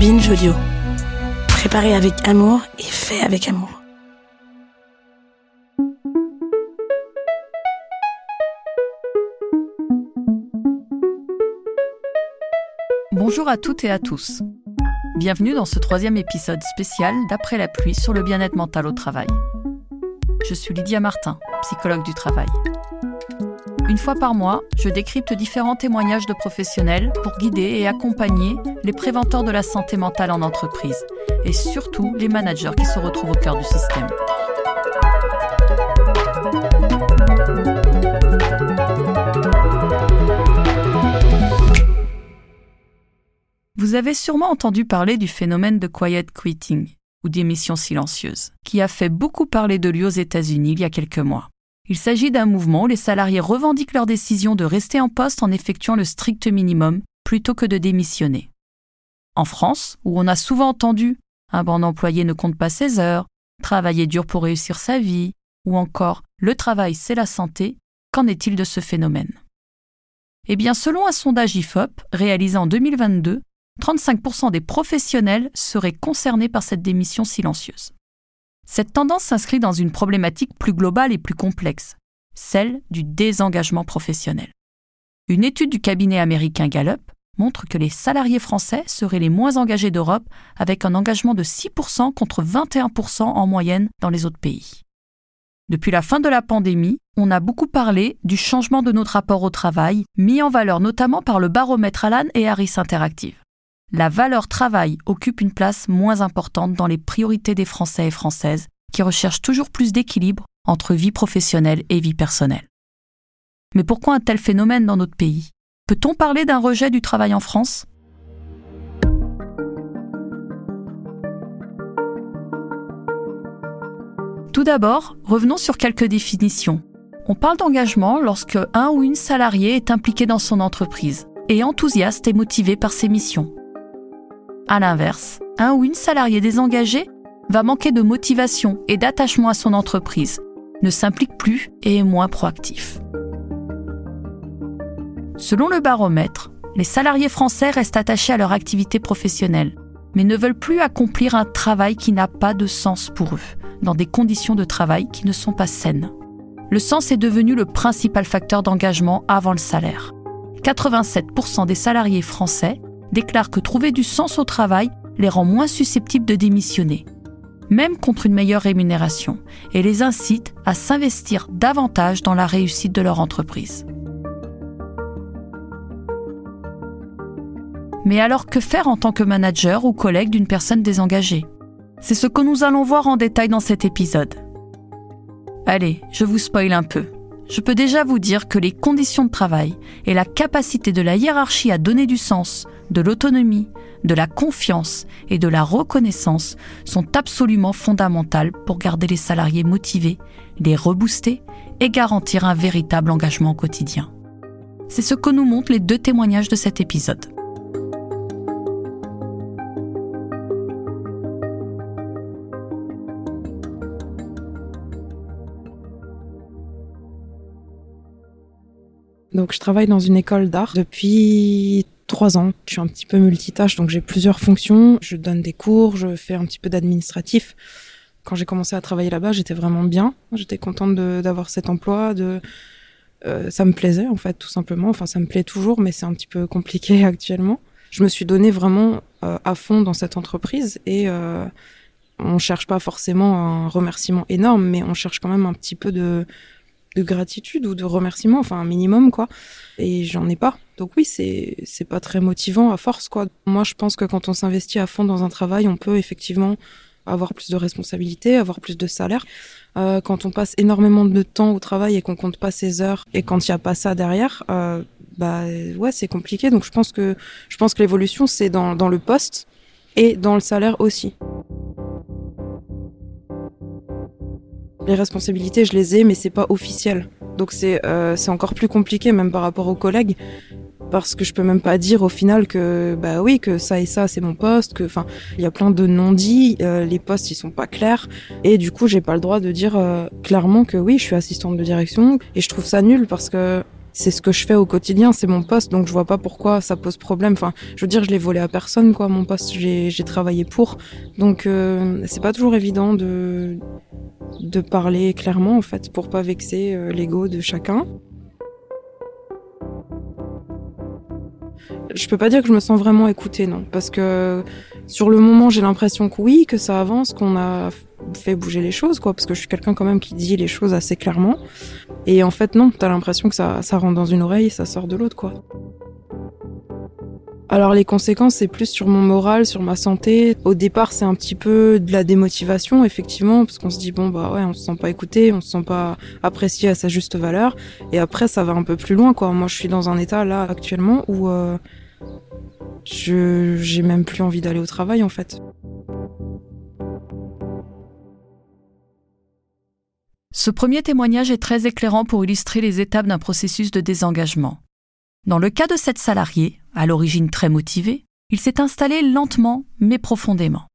Binge Audio. Préparé avec amour et fait avec amour. Bonjour à toutes et à tous. Bienvenue dans ce troisième épisode spécial d'Après la pluie sur le bien-être mental au travail. Je suis Lydia Martin, psychologue du travail. Une fois par mois, je décrypte différents témoignages de professionnels pour guider et accompagner les préventeurs de la santé mentale en entreprise et surtout les managers qui se retrouvent au cœur du système. Vous avez sûrement entendu parler du phénomène de quiet quitting ou d'émission silencieuse, qui a fait beaucoup parler de lui aux États-Unis il y a quelques mois. Il s'agit d'un mouvement où les salariés revendiquent leur décision de rester en poste en effectuant le strict minimum plutôt que de démissionner. En France, où on a souvent entendu un bon employé ne compte pas ses heures, travailler dur pour réussir sa vie, ou encore le travail c'est la santé, qu'en est-il de ce phénomène? Eh bien, selon un sondage IFOP réalisé en 2022, 35% des professionnels seraient concernés par cette démission silencieuse. Cette tendance s'inscrit dans une problématique plus globale et plus complexe, celle du désengagement professionnel. Une étude du cabinet américain Gallup montre que les salariés français seraient les moins engagés d'Europe avec un engagement de 6% contre 21% en moyenne dans les autres pays. Depuis la fin de la pandémie, on a beaucoup parlé du changement de notre rapport au travail, mis en valeur notamment par le baromètre Alan et Harris Interactive la valeur travail occupe une place moins importante dans les priorités des Français et Françaises qui recherchent toujours plus d'équilibre entre vie professionnelle et vie personnelle. Mais pourquoi un tel phénomène dans notre pays? Peut-on parler d'un rejet du travail en France? Tout d'abord, revenons sur quelques définitions. On parle d'engagement lorsque un ou une salarié est impliqué dans son entreprise et enthousiaste et motivé par ses missions. À l'inverse, un ou une salariée désengagée va manquer de motivation et d'attachement à son entreprise, ne s'implique plus et est moins proactif. Selon le baromètre, les salariés français restent attachés à leur activité professionnelle, mais ne veulent plus accomplir un travail qui n'a pas de sens pour eux, dans des conditions de travail qui ne sont pas saines. Le sens est devenu le principal facteur d'engagement avant le salaire. 87% des salariés français déclare que trouver du sens au travail les rend moins susceptibles de démissionner, même contre une meilleure rémunération, et les incite à s'investir davantage dans la réussite de leur entreprise. Mais alors que faire en tant que manager ou collègue d'une personne désengagée? C'est ce que nous allons voir en détail dans cet épisode. Allez, je vous spoil un peu je peux déjà vous dire que les conditions de travail et la capacité de la hiérarchie à donner du sens, de l'autonomie, de la confiance et de la reconnaissance sont absolument fondamentales pour garder les salariés motivés, les rebooster et garantir un véritable engagement au quotidien. C'est ce que nous montrent les deux témoignages de cet épisode. Donc, je travaille dans une école d'art depuis trois ans. Je suis un petit peu multitâche, donc j'ai plusieurs fonctions. Je donne des cours, je fais un petit peu d'administratif. Quand j'ai commencé à travailler là-bas, j'étais vraiment bien. J'étais contente d'avoir cet emploi, euh, ça me plaisait en fait tout simplement. Enfin, ça me plaît toujours, mais c'est un petit peu compliqué actuellement. Je me suis donné vraiment euh, à fond dans cette entreprise et euh, on cherche pas forcément un remerciement énorme, mais on cherche quand même un petit peu de de gratitude ou de remerciement, enfin un minimum quoi. Et j'en ai pas. Donc oui, c'est c'est pas très motivant à force quoi. Moi, je pense que quand on s'investit à fond dans un travail, on peut effectivement avoir plus de responsabilités, avoir plus de salaire. Euh, quand on passe énormément de temps au travail et qu'on compte pas ses heures et quand il y a pas ça derrière, euh, bah ouais, c'est compliqué. Donc je pense que je pense que l'évolution c'est dans dans le poste et dans le salaire aussi. Les responsabilités, je les ai, mais c'est pas officiel. Donc c'est euh, encore plus compliqué, même par rapport aux collègues, parce que je peux même pas dire au final que bah oui que ça et ça c'est mon poste, que enfin il y a plein de non-dits, euh, les postes ils sont pas clairs, et du coup j'ai pas le droit de dire euh, clairement que oui je suis assistante de direction, et je trouve ça nul parce que c'est ce que je fais au quotidien, c'est mon poste, donc je vois pas pourquoi ça pose problème. Enfin, je veux dire, je l'ai volé à personne, quoi. Mon poste, j'ai travaillé pour, donc euh, c'est pas toujours évident de de parler clairement, en fait, pour pas vexer euh, l'ego de chacun. Je peux pas dire que je me sens vraiment écoutée, non, parce que sur le moment, j'ai l'impression que oui, que ça avance, qu'on a fait bouger les choses, quoi, parce que je suis quelqu'un quand même qui dit les choses assez clairement. Et en fait, non, t'as l'impression que ça, rentre dans une oreille et ça sort de l'autre, quoi. Alors les conséquences, c'est plus sur mon moral, sur ma santé. Au départ, c'est un petit peu de la démotivation, effectivement, parce qu'on se dit bon bah ouais, on se sent pas écouté, on se sent pas apprécié à sa juste valeur. Et après, ça va un peu plus loin, quoi. Moi, je suis dans un état là actuellement où euh, je j'ai même plus envie d'aller au travail, en fait. Ce premier témoignage est très éclairant pour illustrer les étapes d'un processus de désengagement. Dans le cas de cette salariée, à l'origine très motivée, il s'est installé lentement mais profondément.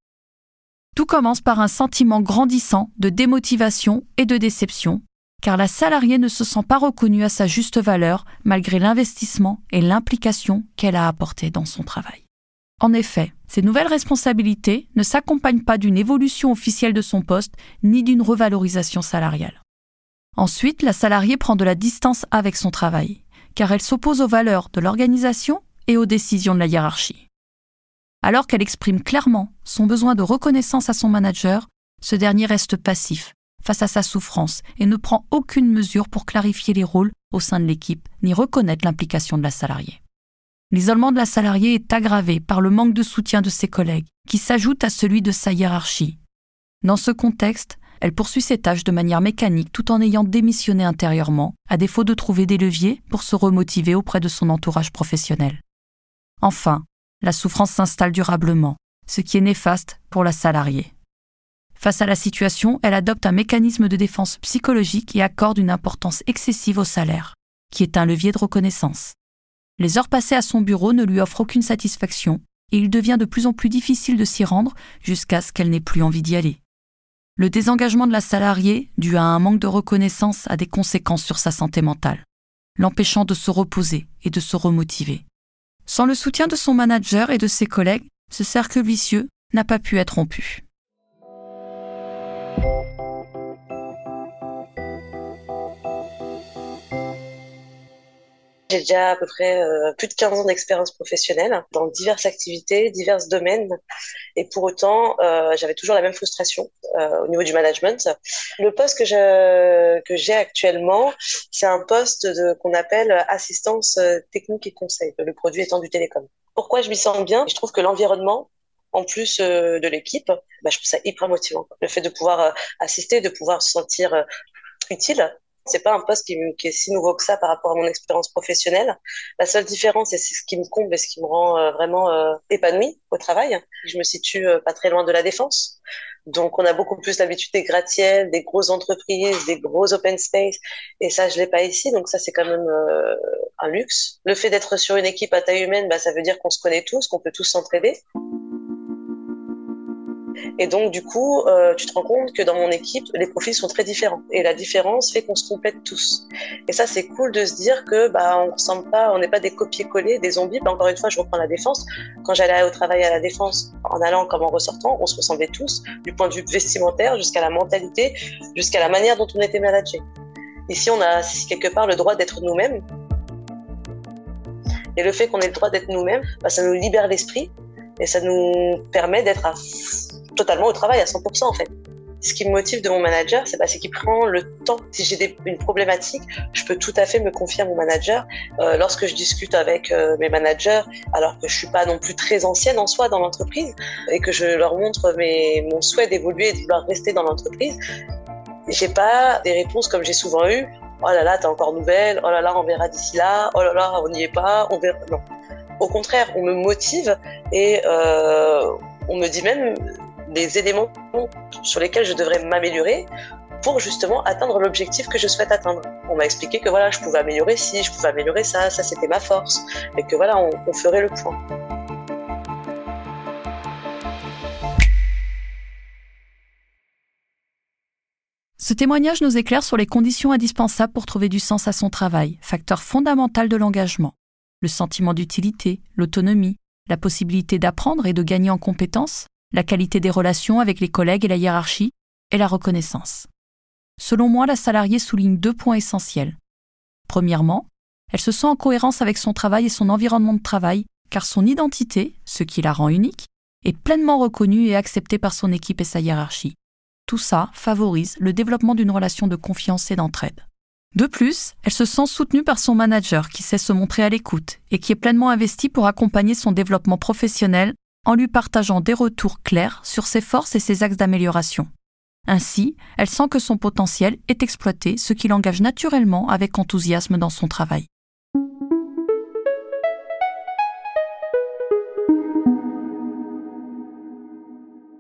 Tout commence par un sentiment grandissant de démotivation et de déception, car la salariée ne se sent pas reconnue à sa juste valeur malgré l'investissement et l'implication qu'elle a apporté dans son travail. En effet, ces nouvelles responsabilités ne s'accompagnent pas d'une évolution officielle de son poste ni d'une revalorisation salariale. Ensuite, la salariée prend de la distance avec son travail, car elle s'oppose aux valeurs de l'organisation et aux décisions de la hiérarchie. Alors qu'elle exprime clairement son besoin de reconnaissance à son manager, ce dernier reste passif face à sa souffrance et ne prend aucune mesure pour clarifier les rôles au sein de l'équipe ni reconnaître l'implication de la salariée. L'isolement de la salariée est aggravé par le manque de soutien de ses collègues, qui s'ajoute à celui de sa hiérarchie. Dans ce contexte, elle poursuit ses tâches de manière mécanique tout en ayant démissionné intérieurement, à défaut de trouver des leviers pour se remotiver auprès de son entourage professionnel. Enfin, la souffrance s'installe durablement, ce qui est néfaste pour la salariée. Face à la situation, elle adopte un mécanisme de défense psychologique et accorde une importance excessive au salaire, qui est un levier de reconnaissance. Les heures passées à son bureau ne lui offrent aucune satisfaction, et il devient de plus en plus difficile de s'y rendre jusqu'à ce qu'elle n'ait plus envie d'y aller. Le désengagement de la salariée, dû à un manque de reconnaissance, a des conséquences sur sa santé mentale, l'empêchant de se reposer et de se remotiver. Sans le soutien de son manager et de ses collègues, ce cercle vicieux n'a pas pu être rompu. J'ai déjà à peu près euh, plus de 15 ans d'expérience professionnelle dans diverses activités, divers domaines. Et pour autant, euh, j'avais toujours la même frustration euh, au niveau du management. Le poste que j'ai actuellement, c'est un poste qu'on appelle assistance technique et conseil, le produit étant du télécom. Pourquoi je m'y sens bien? Je trouve que l'environnement en plus de l'équipe, bah, je trouve ça hyper motivant. Le fait de pouvoir assister, de pouvoir se sentir utile c'est pas un poste qui, est si nouveau que ça par rapport à mon expérience professionnelle. La seule différence, c'est ce qui me comble et ce qui me rend euh, vraiment euh, épanouie au travail, je me situe euh, pas très loin de la défense. Donc, on a beaucoup plus l'habitude des gratte-ciels, des grosses entreprises, des gros open space. Et ça, je l'ai pas ici. Donc, ça, c'est quand même un luxe. Le fait d'être sur une équipe à taille humaine, bah, ça veut dire qu'on se connaît tous, qu'on peut tous s'entraider. Et donc, du coup, euh, tu te rends compte que dans mon équipe, les profils sont très différents. Et la différence fait qu'on se complète tous. Et ça, c'est cool de se dire que bah, on ressemble pas, on n'est pas des copier-coller, des zombies. Bah, encore une fois, je reprends la défense. Quand j'allais au travail à la défense, en allant comme en ressortant, on se ressemblait tous, du point de vue vestimentaire jusqu'à la mentalité, jusqu'à la manière dont on était managé. Ici, on a quelque part le droit d'être nous-mêmes. Et le fait qu'on ait le droit d'être nous-mêmes, bah, ça nous libère l'esprit et ça nous permet d'être à totalement au travail à 100% en fait. Ce qui me motive de mon manager, c'est bah, qu'il prend le temps. Si j'ai une problématique, je peux tout à fait me confier à mon manager. Euh, lorsque je discute avec euh, mes managers, alors que je suis pas non plus très ancienne en soi dans l'entreprise, et que je leur montre mes, mon souhait d'évoluer et de vouloir rester dans l'entreprise, j'ai pas des réponses comme j'ai souvent eu. Oh là là, t'es encore nouvelle. Oh là là, on verra d'ici là. Oh là là, on n'y est pas. On verra. Non. Au contraire, on me motive et euh, on me dit même des éléments sur lesquels je devrais m'améliorer pour justement atteindre l'objectif que je souhaite atteindre. On m'a expliqué que voilà, je pouvais améliorer ci, je pouvais améliorer ça, ça c'était ma force, et que voilà, on, on ferait le point. Ce témoignage nous éclaire sur les conditions indispensables pour trouver du sens à son travail, facteur fondamental de l'engagement. Le sentiment d'utilité, l'autonomie, la possibilité d'apprendre et de gagner en compétences, la qualité des relations avec les collègues et la hiérarchie, et la reconnaissance. Selon moi, la salariée souligne deux points essentiels. Premièrement, elle se sent en cohérence avec son travail et son environnement de travail, car son identité, ce qui la rend unique, est pleinement reconnue et acceptée par son équipe et sa hiérarchie. Tout ça favorise le développement d'une relation de confiance et d'entraide. De plus, elle se sent soutenue par son manager qui sait se montrer à l'écoute et qui est pleinement investi pour accompagner son développement professionnel en lui partageant des retours clairs sur ses forces et ses axes d'amélioration. Ainsi, elle sent que son potentiel est exploité, ce qui l'engage naturellement avec enthousiasme dans son travail.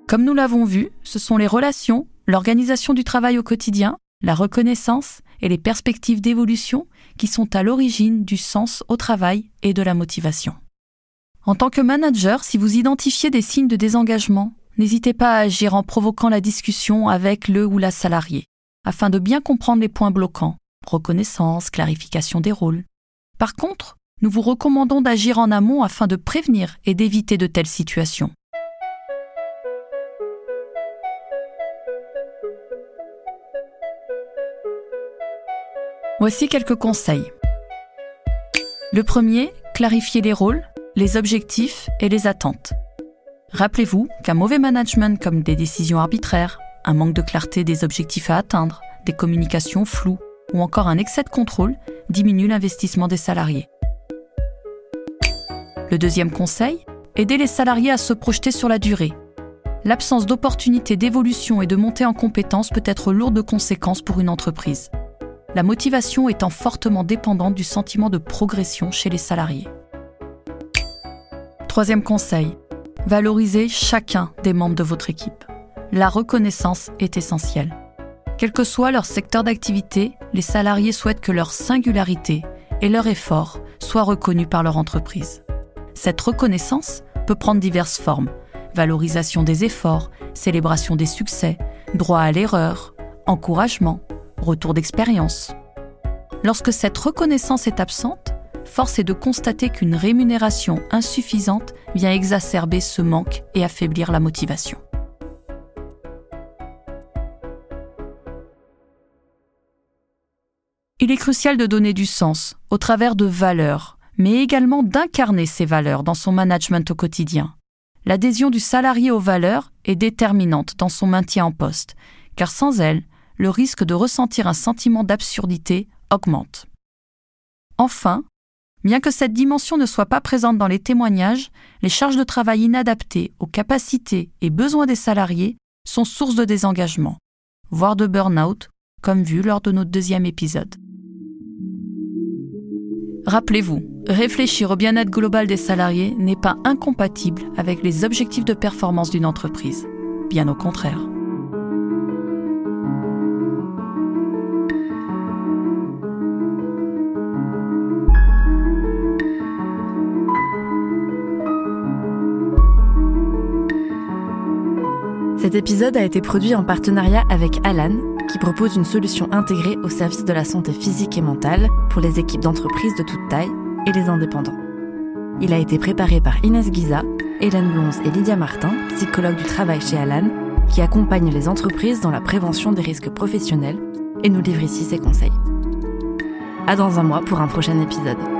Comme nous l'avons vu, ce sont les relations, l'organisation du travail au quotidien, la reconnaissance et les perspectives d'évolution qui sont à l'origine du sens au travail et de la motivation. En tant que manager, si vous identifiez des signes de désengagement, n'hésitez pas à agir en provoquant la discussion avec le ou la salarié, afin de bien comprendre les points bloquants, reconnaissance, clarification des rôles. Par contre, nous vous recommandons d'agir en amont afin de prévenir et d'éviter de telles situations. Voici quelques conseils. Le premier, clarifier les rôles, les objectifs et les attentes. Rappelez-vous qu'un mauvais management comme des décisions arbitraires, un manque de clarté des objectifs à atteindre, des communications floues ou encore un excès de contrôle diminue l'investissement des salariés. Le deuxième conseil, aider les salariés à se projeter sur la durée. L'absence d'opportunités d'évolution et de montée en compétences peut être lourde de conséquences pour une entreprise la motivation étant fortement dépendante du sentiment de progression chez les salariés. Troisième conseil, valorisez chacun des membres de votre équipe. La reconnaissance est essentielle. Quel que soit leur secteur d'activité, les salariés souhaitent que leur singularité et leur effort soient reconnus par leur entreprise. Cette reconnaissance peut prendre diverses formes. Valorisation des efforts, célébration des succès, droit à l'erreur, encouragement, retour d'expérience. Lorsque cette reconnaissance est absente, force est de constater qu'une rémunération insuffisante vient exacerber ce manque et affaiblir la motivation. Il est crucial de donner du sens au travers de valeurs, mais également d'incarner ces valeurs dans son management au quotidien. L'adhésion du salarié aux valeurs est déterminante dans son maintien en poste, car sans elle, le risque de ressentir un sentiment d'absurdité augmente. Enfin, bien que cette dimension ne soit pas présente dans les témoignages, les charges de travail inadaptées aux capacités et besoins des salariés sont source de désengagement, voire de burn-out, comme vu lors de notre deuxième épisode. Rappelez-vous, réfléchir au bien-être global des salariés n'est pas incompatible avec les objectifs de performance d'une entreprise. Bien au contraire. Cet épisode a été produit en partenariat avec Alan, qui propose une solution intégrée au service de la santé physique et mentale pour les équipes d'entreprise de toute taille et les indépendants. Il a été préparé par Inès Guiza, Hélène Blonze et Lydia Martin, psychologues du travail chez Alan, qui accompagnent les entreprises dans la prévention des risques professionnels et nous livre ici ses conseils. À dans un mois pour un prochain épisode.